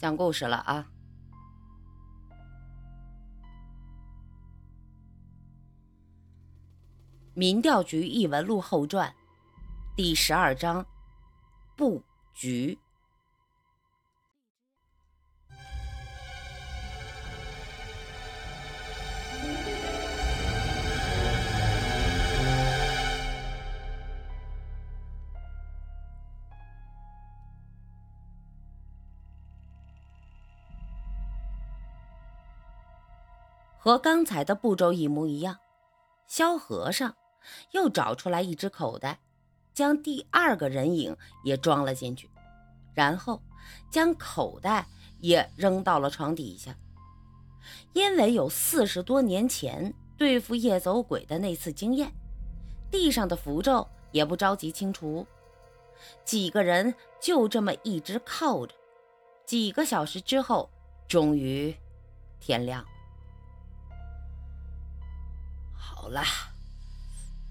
讲故事了啊！民调局异闻录后传第十二章布局。和刚才的步骤一模一样，萧和尚又找出来一只口袋，将第二个人影也装了进去，然后将口袋也扔到了床底下。因为有四十多年前对付夜走鬼的那次经验，地上的符咒也不着急清除。几个人就这么一直靠着，几个小时之后，终于天亮。好了，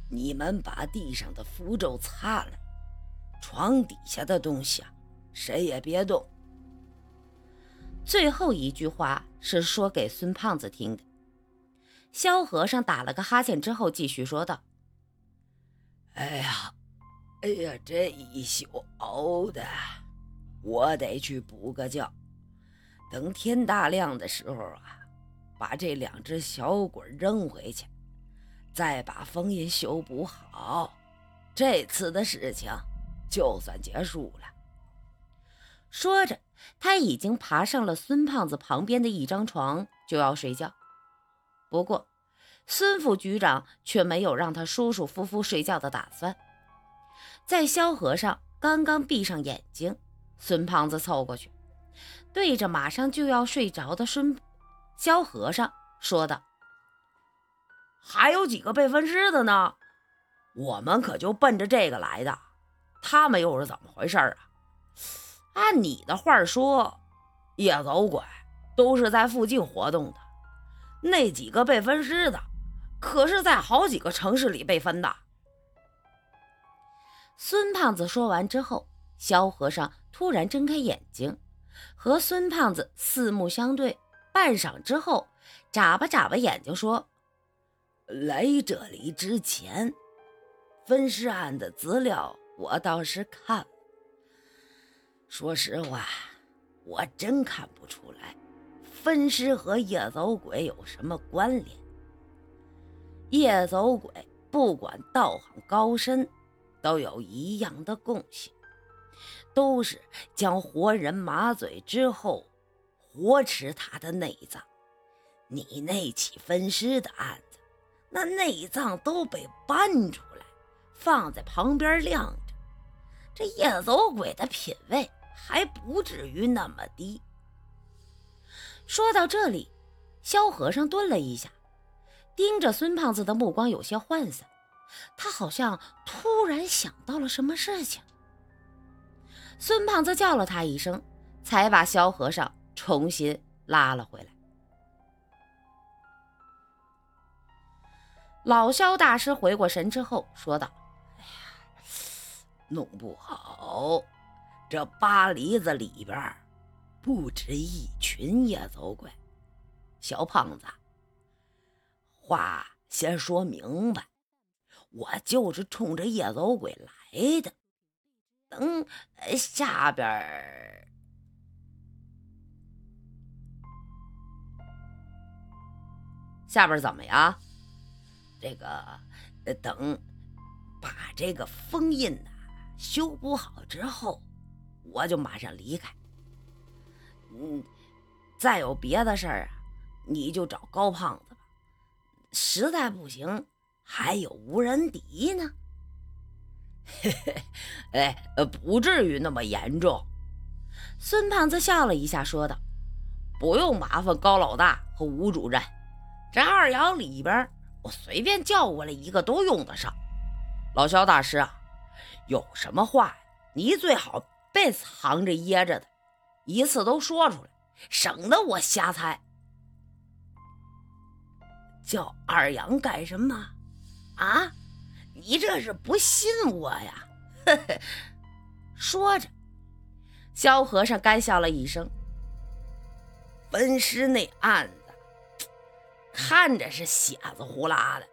你们把地上的符咒擦了，床底下的东西啊，谁也别动。最后一句话是说给孙胖子听的。萧和尚打了个哈欠之后，继续说道：“哎呀，哎呀，这一宿熬的，我得去补个觉。等天大亮的时候啊，把这两只小鬼扔回去。”再把封印修补好，这次的事情就算结束了。说着，他已经爬上了孙胖子旁边的一张床，就要睡觉。不过，孙副局长却没有让他舒舒服服睡觉的打算。在萧和尚刚刚闭上眼睛，孙胖子凑过去，对着马上就要睡着的孙萧和尚说道。还有几个被分尸的呢，我们可就奔着这个来的。他们又是怎么回事啊？按你的话说，夜走鬼都是在附近活动的，那几个被分尸的，可是在好几个城市里被分的。孙胖子说完之后，萧和尚突然睁开眼睛，和孙胖子四目相对，半晌之后，眨巴眨巴眼睛说。来这里之前，分尸案的资料我倒是看了。说实话，我真看不出来分尸和夜走鬼有什么关联。夜走鬼不管道行高深，都有一样的共性，都是将活人麻醉之后，活吃他的内脏。你那起分尸的案子。那内脏都被搬出来，放在旁边晾着。这夜走鬼的品味还不至于那么低。说到这里，萧和尚顿了一下，盯着孙胖子的目光有些涣散。他好像突然想到了什么事情。孙胖子叫了他一声，才把萧和尚重新拉了回来。老萧大师回过神之后说道：“哎呀，弄不好这八梨子里边不止一群夜走鬼。小胖子，话先说明白，我就是冲着夜走鬼来的。等下边，下边怎么样？”这个等把这个封印呐修补好之后，我就马上离开。嗯，再有别的事儿啊，你就找高胖子吧。实在不行，还有无人敌呢。嘿 嘿，哎，不至于那么严重。孙胖子笑了一下，说道：“不用麻烦高老大和吴主任，这二阳里边。”我随便叫过来一个都用得上，老肖大师啊，有什么话你最好别藏着掖着的，一次都说出来，省得我瞎猜。叫二阳干什么？啊，你这是不信我呀？呵呵。说着，萧和尚干笑了一声，分尸那案看着是血子呼啦的，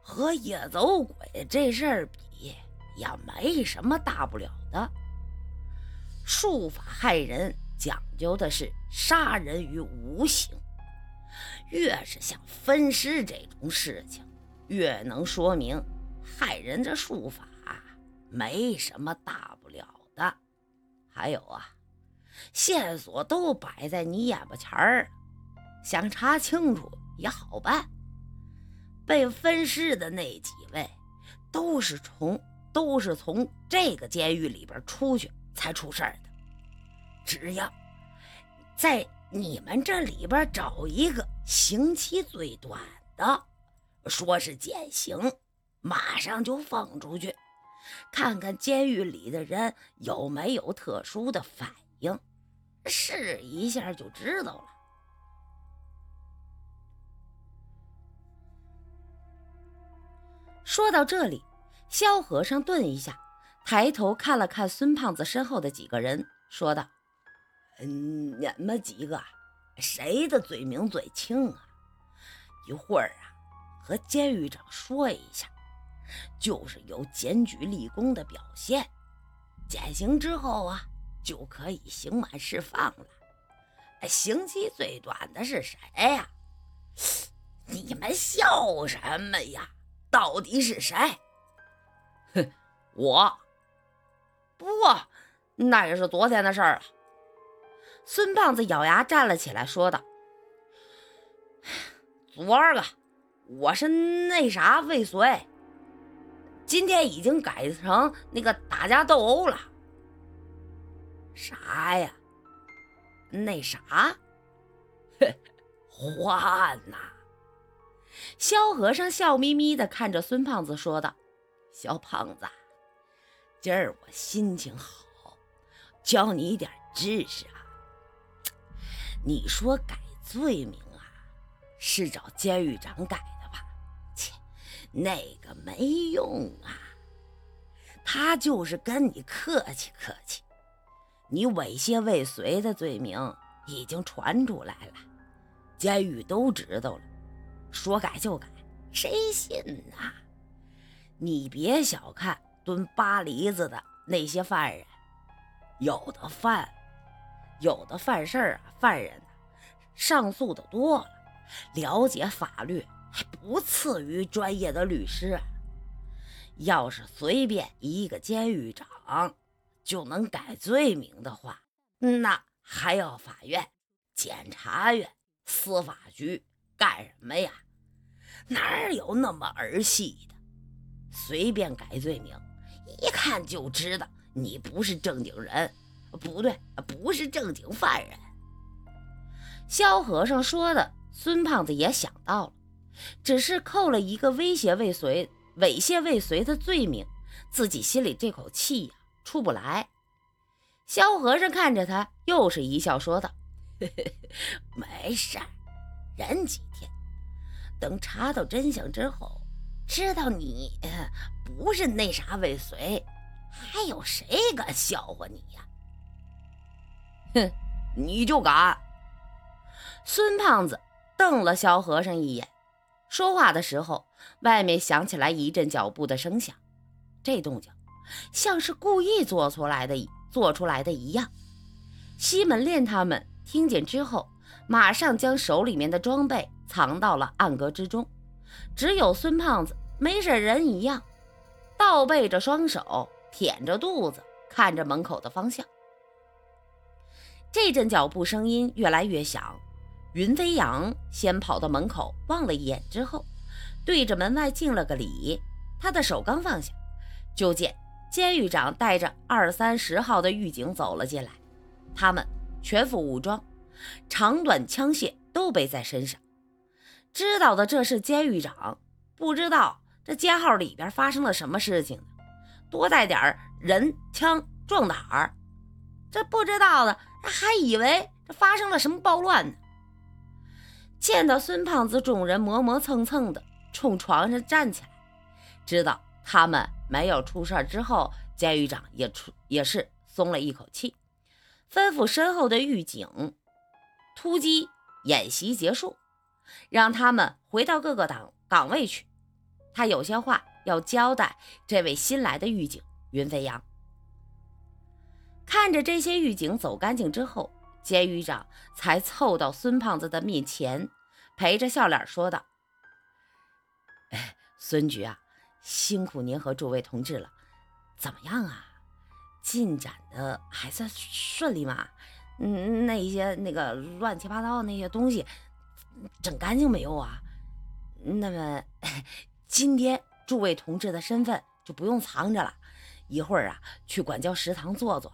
和野走鬼这事儿比也没什么大不了的。术法害人讲究的是杀人于无形，越是像分尸这种事情，越能说明害人的术法没什么大不了的。还有啊。线索都摆在你眼巴前儿，想查清楚也好办。被分尸的那几位，都是从都是从这个监狱里边出去才出事儿的。只要在你们这里边找一个刑期最短的，说是减刑，马上就放出去，看看监狱里的人有没有特殊的反应。试一下就知道了。说到这里，萧和尚顿一下，抬头看了看孙胖子身后的几个人，说道：“嗯，你们几个谁的罪名最轻啊？一会儿啊，和监狱长说一下，就是有检举立功的表现。减刑之后啊。”就可以刑满释放了。刑期最短的是谁呀？你们笑什么呀？到底是谁？哼，我。不过那也是昨天的事儿了。孙胖子咬牙站了起来，说道：“昨儿个我是那啥未遂，今天已经改成那个打架斗殴了。”啥呀？那啥？哼，换呐！萧和尚笑眯眯地看着孙胖子说道：“小胖子，今儿我心情好，教你一点知识啊。你说改罪名啊，是找监狱长改的吧？切，那个没用啊，他就是跟你客气客气。”你猥亵未遂的罪名已经传出来了，监狱都知道了，说改就改，谁信呐？你别小看蹲八梨子的那些犯人，有的犯，有的犯事儿啊，犯人上诉的多了，了解法律还不次于专业的律师。要是随便一个监狱长。就能改罪名的话，那还要法院、检察院、司法局干什么呀？哪有那么儿戏的？随便改罪名，一看就知道你不是正经人，不对，不是正经犯人。萧和尚说的，孙胖子也想到了，只是扣了一个威胁未遂、猥亵未遂的罪名，自己心里这口气呀。出不来，萧和尚看着他，又是一笑，说道：“ 没事儿，忍几天，等查到真相之后，知道你不是那啥未遂，还有谁敢笑话你呀？”哼，你就敢？孙胖子瞪了萧和尚一眼，说话的时候，外面响起来一阵脚步的声响，这动静。像是故意做出来的，做出来的一样。西门烈他们听见之后，马上将手里面的装备藏到了暗格之中。只有孙胖子没事人一样，倒背着双手，舔着肚子，看着门口的方向。这阵脚步声音越来越响，云飞扬先跑到门口望了一眼之后，对着门外敬了个礼。他的手刚放下，就见。监狱长带着二三十号的狱警走了进来，他们全副武装，长短枪械都背在身上。知道的这是监狱长，不知道这监号里边发生了什么事情，多带点人枪壮胆儿。这不知道的还以为这发生了什么暴乱呢。见到孙胖子，众人磨磨蹭蹭的冲床上站起来，知道他们。没有出事之后，监狱长也出也是松了一口气，吩咐身后的狱警突击演习结束，让他们回到各个岗岗位去。他有些话要交代这位新来的狱警云飞扬。看着这些狱警走干净之后，监狱长才凑到孙胖子的面前，陪着笑脸说道：“哎，孙局啊，辛苦您和诸位同志了。怎么样啊？进展的还算顺利吗？嗯，那一些那个乱七八糟的那些东西，整干净没有啊？那么今天诸位同志的身份就不用藏着了，一会儿啊去管教食堂坐坐。”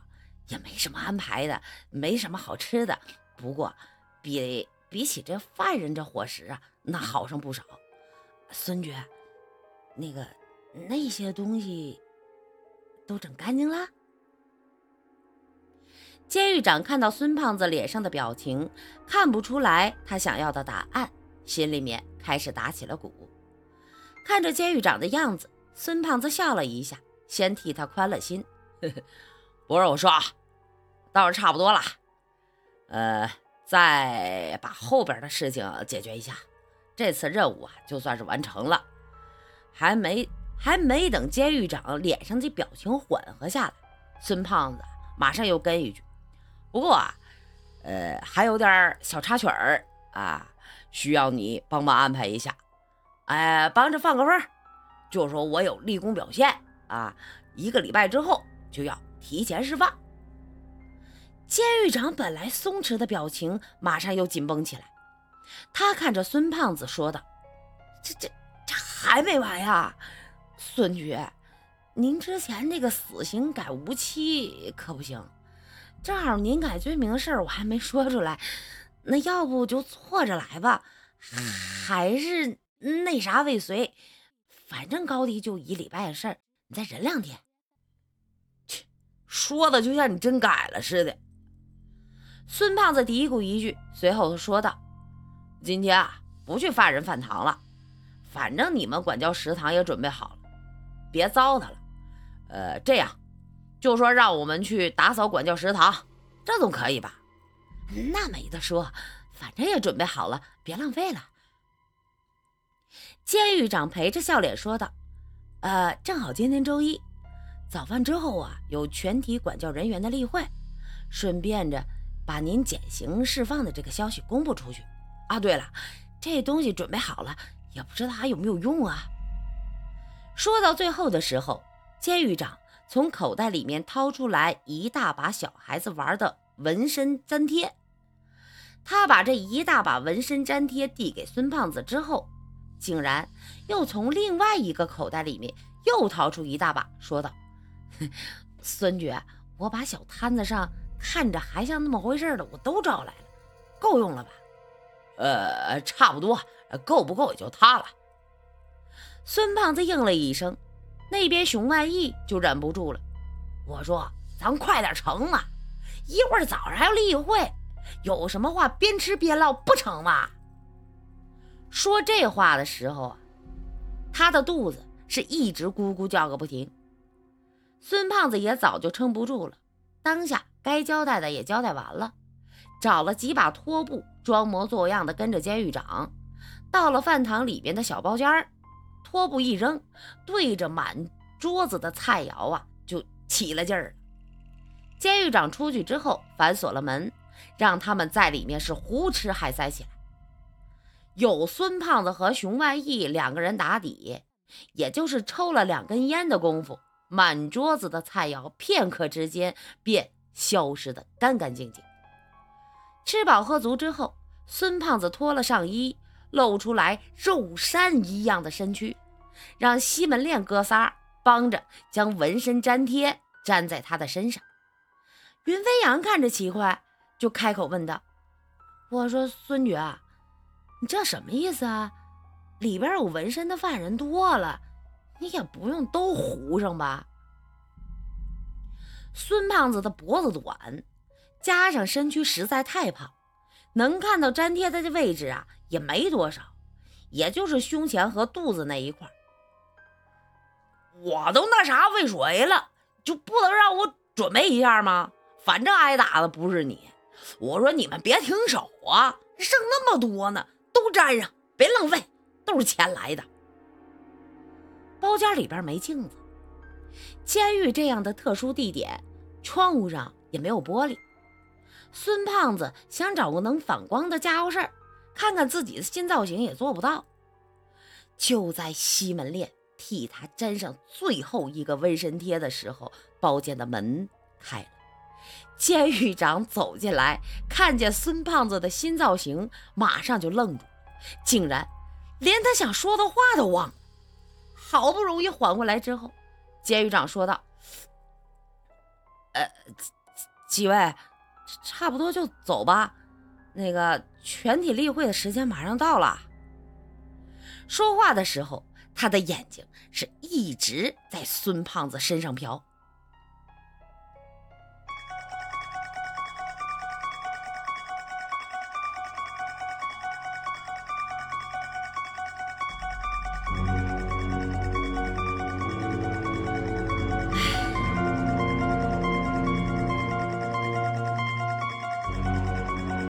也没什么安排的，没什么好吃的。不过，比比起这犯人这伙食啊，那好上不少。孙局，那个那些东西都整干净了。监狱长看到孙胖子脸上的表情，看不出来他想要的答案，心里面开始打起了鼓。看着监狱长的样子，孙胖子笑了一下，先替他宽了心。呵呵。不是我说，倒是差不多了。呃，再把后边的事情解决一下，这次任务啊就算是完成了。还没还没等监狱长脸上的表情缓和下来，孙胖子马上又跟一句：“不过啊，呃，还有点小插曲儿啊，需要你帮忙安排一下。哎，帮着放个风，就说我有立功表现啊，一个礼拜之后就要。”提前释放。监狱长本来松弛的表情马上又紧绷起来，他看着孙胖子说道：“这、这、这还没完呀，孙局，您之前那个死刑改无期可不行。正好您改罪名的事儿我还没说出来，那要不就错着来吧，还是那啥未遂。反正高低就一礼拜的事儿，你再忍两天。”切说的就像你真改了似的。孙胖子嘀咕一句，随后说道：“今天啊，不去犯人饭堂了，反正你们管教食堂也准备好了，别糟蹋了。呃，这样，就说让我们去打扫管教食堂，这总可以吧？”“那没得说，反正也准备好了，别浪费了。”监狱长陪着笑脸说道：“呃，正好今天周一。”早饭之后啊，有全体管教人员的例会，顺便着把您减刑释放的这个消息公布出去。啊，对了，这东西准备好了，也不知道还有没有用啊。说到最后的时候，监狱长从口袋里面掏出来一大把小孩子玩的纹身粘贴，他把这一大把纹身粘贴递给孙胖子之后，竟然又从另外一个口袋里面又掏出一大把，说道。孙局，我把小摊子上看着还像那么回事的，我都找来了，够用了吧？呃，差不多，够不够也就他了。孙胖子应了一声，那边熊万义就忍不住了，我说：“咱快点成啊！一会儿早上还要例会，有什么话边吃边唠不成吗？”说这话的时候啊，他的肚子是一直咕咕叫个不停。孙胖子也早就撑不住了，当下该交代的也交代完了，找了几把拖布，装模作样的跟着监狱长到了饭堂里边的小包间儿，拖布一扔，对着满桌子的菜肴啊就起了劲儿。监狱长出去之后反锁了门，让他们在里面是胡吃海塞起来。有孙胖子和熊万义两个人打底，也就是抽了两根烟的功夫。满桌子的菜肴，片刻之间便消失得干干净净。吃饱喝足之后，孙胖子脱了上衣，露出来肉山一样的身躯，让西门链哥仨帮着将纹身粘贴粘在他的身上。云飞扬看着奇怪，就开口问道：“我说孙女，你这什么意思啊？里边有纹身的犯人多了。”你也不用都糊上吧。孙胖子的脖子短，加上身躯实在太胖，能看到粘贴的位置啊也没多少，也就是胸前和肚子那一块。我都那啥未遂了，就不能让我准备一下吗？反正挨打的不是你，我说你们别停手啊，剩那么多呢，都粘上，别浪费，都是钱来的。包间里边没镜子，监狱这样的特殊地点，窗户上也没有玻璃。孙胖子想找个能反光的家伙事儿，看看自己的新造型，也做不到。就在西门烈替他粘上最后一个纹身贴的时候，包间的门开了，监狱长走进来，看见孙胖子的新造型，马上就愣住，竟然连他想说的话都忘了。好不容易缓过来之后，监狱长说道：“呃，几位，差不多就走吧。那个全体例会的时间马上到了。”说话的时候，他的眼睛是一直在孙胖子身上瞟。